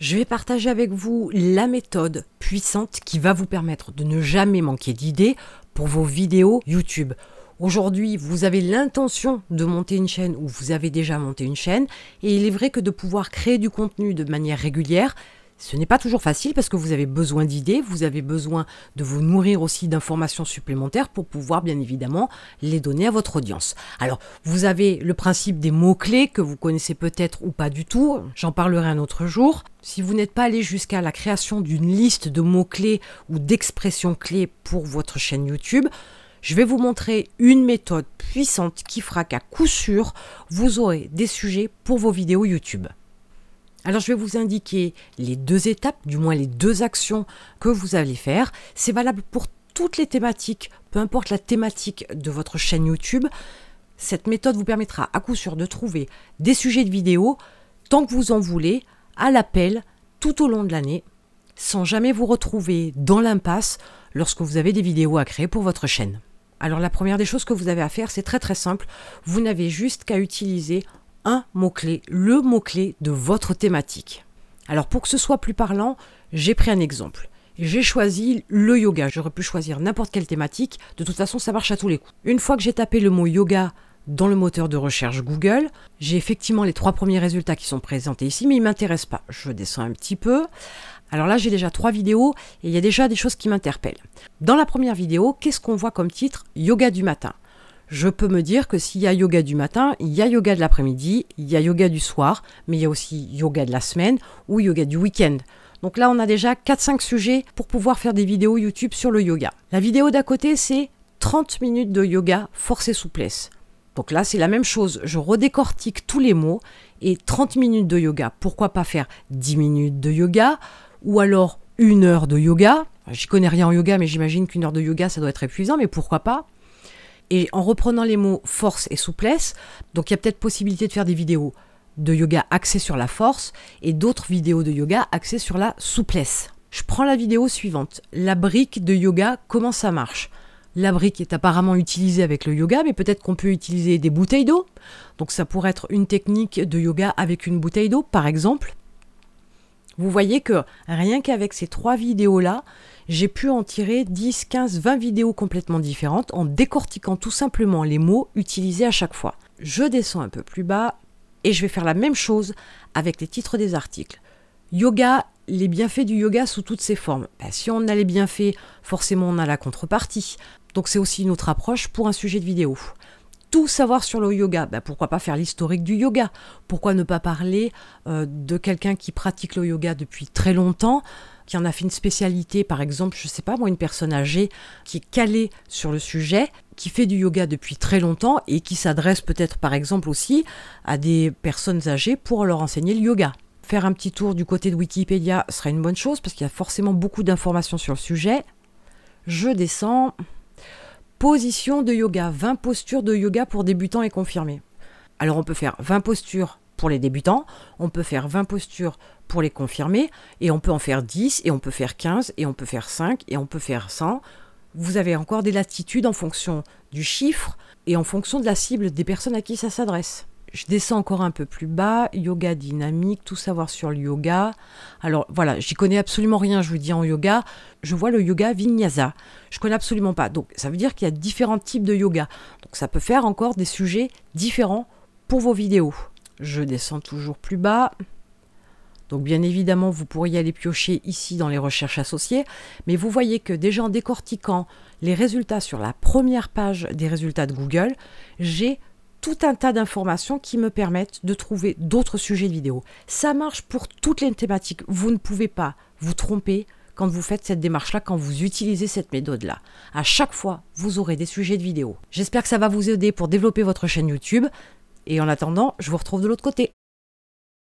je vais partager avec vous la méthode puissante qui va vous permettre de ne jamais manquer d'idées pour vos vidéos YouTube. Aujourd'hui, vous avez l'intention de monter une chaîne ou vous avez déjà monté une chaîne et il est vrai que de pouvoir créer du contenu de manière régulière, ce n'est pas toujours facile parce que vous avez besoin d'idées, vous avez besoin de vous nourrir aussi d'informations supplémentaires pour pouvoir bien évidemment les donner à votre audience. Alors, vous avez le principe des mots-clés que vous connaissez peut-être ou pas du tout, j'en parlerai un autre jour. Si vous n'êtes pas allé jusqu'à la création d'une liste de mots-clés ou d'expressions clés pour votre chaîne YouTube, je vais vous montrer une méthode puissante qui fera qu'à coup sûr, vous aurez des sujets pour vos vidéos YouTube. Alors je vais vous indiquer les deux étapes, du moins les deux actions que vous allez faire. C'est valable pour toutes les thématiques, peu importe la thématique de votre chaîne YouTube. Cette méthode vous permettra à coup sûr de trouver des sujets de vidéos tant que vous en voulez, à l'appel, tout au long de l'année, sans jamais vous retrouver dans l'impasse lorsque vous avez des vidéos à créer pour votre chaîne. Alors la première des choses que vous avez à faire, c'est très très simple. Vous n'avez juste qu'à utiliser un mot-clé, le mot-clé de votre thématique. Alors pour que ce soit plus parlant, j'ai pris un exemple. J'ai choisi le yoga. J'aurais pu choisir n'importe quelle thématique. De toute façon, ça marche à tous les coups. Une fois que j'ai tapé le mot yoga dans le moteur de recherche Google, j'ai effectivement les trois premiers résultats qui sont présentés ici, mais ils ne m'intéressent pas. Je descends un petit peu. Alors là, j'ai déjà trois vidéos et il y a déjà des choses qui m'interpellent. Dans la première vidéo, qu'est-ce qu'on voit comme titre? Yoga du matin je peux me dire que s'il y a yoga du matin, il y a yoga de l'après-midi, il y a yoga du soir, mais il y a aussi yoga de la semaine ou yoga du week-end. Donc là, on a déjà 4-5 sujets pour pouvoir faire des vidéos YouTube sur le yoga. La vidéo d'à côté, c'est 30 minutes de yoga force et souplesse. Donc là, c'est la même chose. Je redécortique tous les mots et 30 minutes de yoga. Pourquoi pas faire 10 minutes de yoga ou alors une heure de yoga? J'y connais rien en yoga, mais j'imagine qu'une heure de yoga, ça doit être épuisant, mais pourquoi pas? Et en reprenant les mots force et souplesse, donc il y a peut-être possibilité de faire des vidéos de yoga axées sur la force et d'autres vidéos de yoga axées sur la souplesse. Je prends la vidéo suivante. La brique de yoga, comment ça marche? La brique est apparemment utilisée avec le yoga, mais peut-être qu'on peut utiliser des bouteilles d'eau. Donc ça pourrait être une technique de yoga avec une bouteille d'eau, par exemple. Vous voyez que rien qu'avec ces trois vidéos-là, j'ai pu en tirer 10, 15, 20 vidéos complètement différentes en décortiquant tout simplement les mots utilisés à chaque fois. Je descends un peu plus bas et je vais faire la même chose avec les titres des articles. Yoga, les bienfaits du yoga sous toutes ses formes. Ben, si on a les bienfaits, forcément on a la contrepartie. Donc c'est aussi une autre approche pour un sujet de vidéo tout savoir sur le yoga. Ben, pourquoi pas faire l'historique du yoga? Pourquoi ne pas parler euh, de quelqu'un qui pratique le yoga depuis très longtemps, qui en a fait une spécialité, par exemple, je ne sais pas moi, une personne âgée qui est calée sur le sujet, qui fait du yoga depuis très longtemps et qui s'adresse peut-être par exemple aussi à des personnes âgées pour leur enseigner le yoga. Faire un petit tour du côté de Wikipédia serait une bonne chose parce qu'il y a forcément beaucoup d'informations sur le sujet. Je descends. Position de yoga, 20 postures de yoga pour débutants et confirmés. Alors on peut faire 20 postures pour les débutants, on peut faire 20 postures pour les confirmés, et on peut en faire 10, et on peut faire 15, et on peut faire 5, et on peut faire 100. Vous avez encore des latitudes en fonction du chiffre et en fonction de la cible des personnes à qui ça s'adresse. Je descends encore un peu plus bas, yoga dynamique, tout savoir sur le yoga. Alors voilà, j'y connais absolument rien, je vous dis en yoga. Je vois le yoga vinyasa. Je connais absolument pas. Donc ça veut dire qu'il y a différents types de yoga. Donc ça peut faire encore des sujets différents pour vos vidéos. Je descends toujours plus bas. Donc bien évidemment, vous pourriez aller piocher ici dans les recherches associées, mais vous voyez que déjà en décortiquant les résultats sur la première page des résultats de Google, j'ai tout un tas d'informations qui me permettent de trouver d'autres sujets de vidéo. Ça marche pour toutes les thématiques. Vous ne pouvez pas vous tromper quand vous faites cette démarche-là, quand vous utilisez cette méthode-là. À chaque fois, vous aurez des sujets de vidéo. J'espère que ça va vous aider pour développer votre chaîne YouTube. Et en attendant, je vous retrouve de l'autre côté.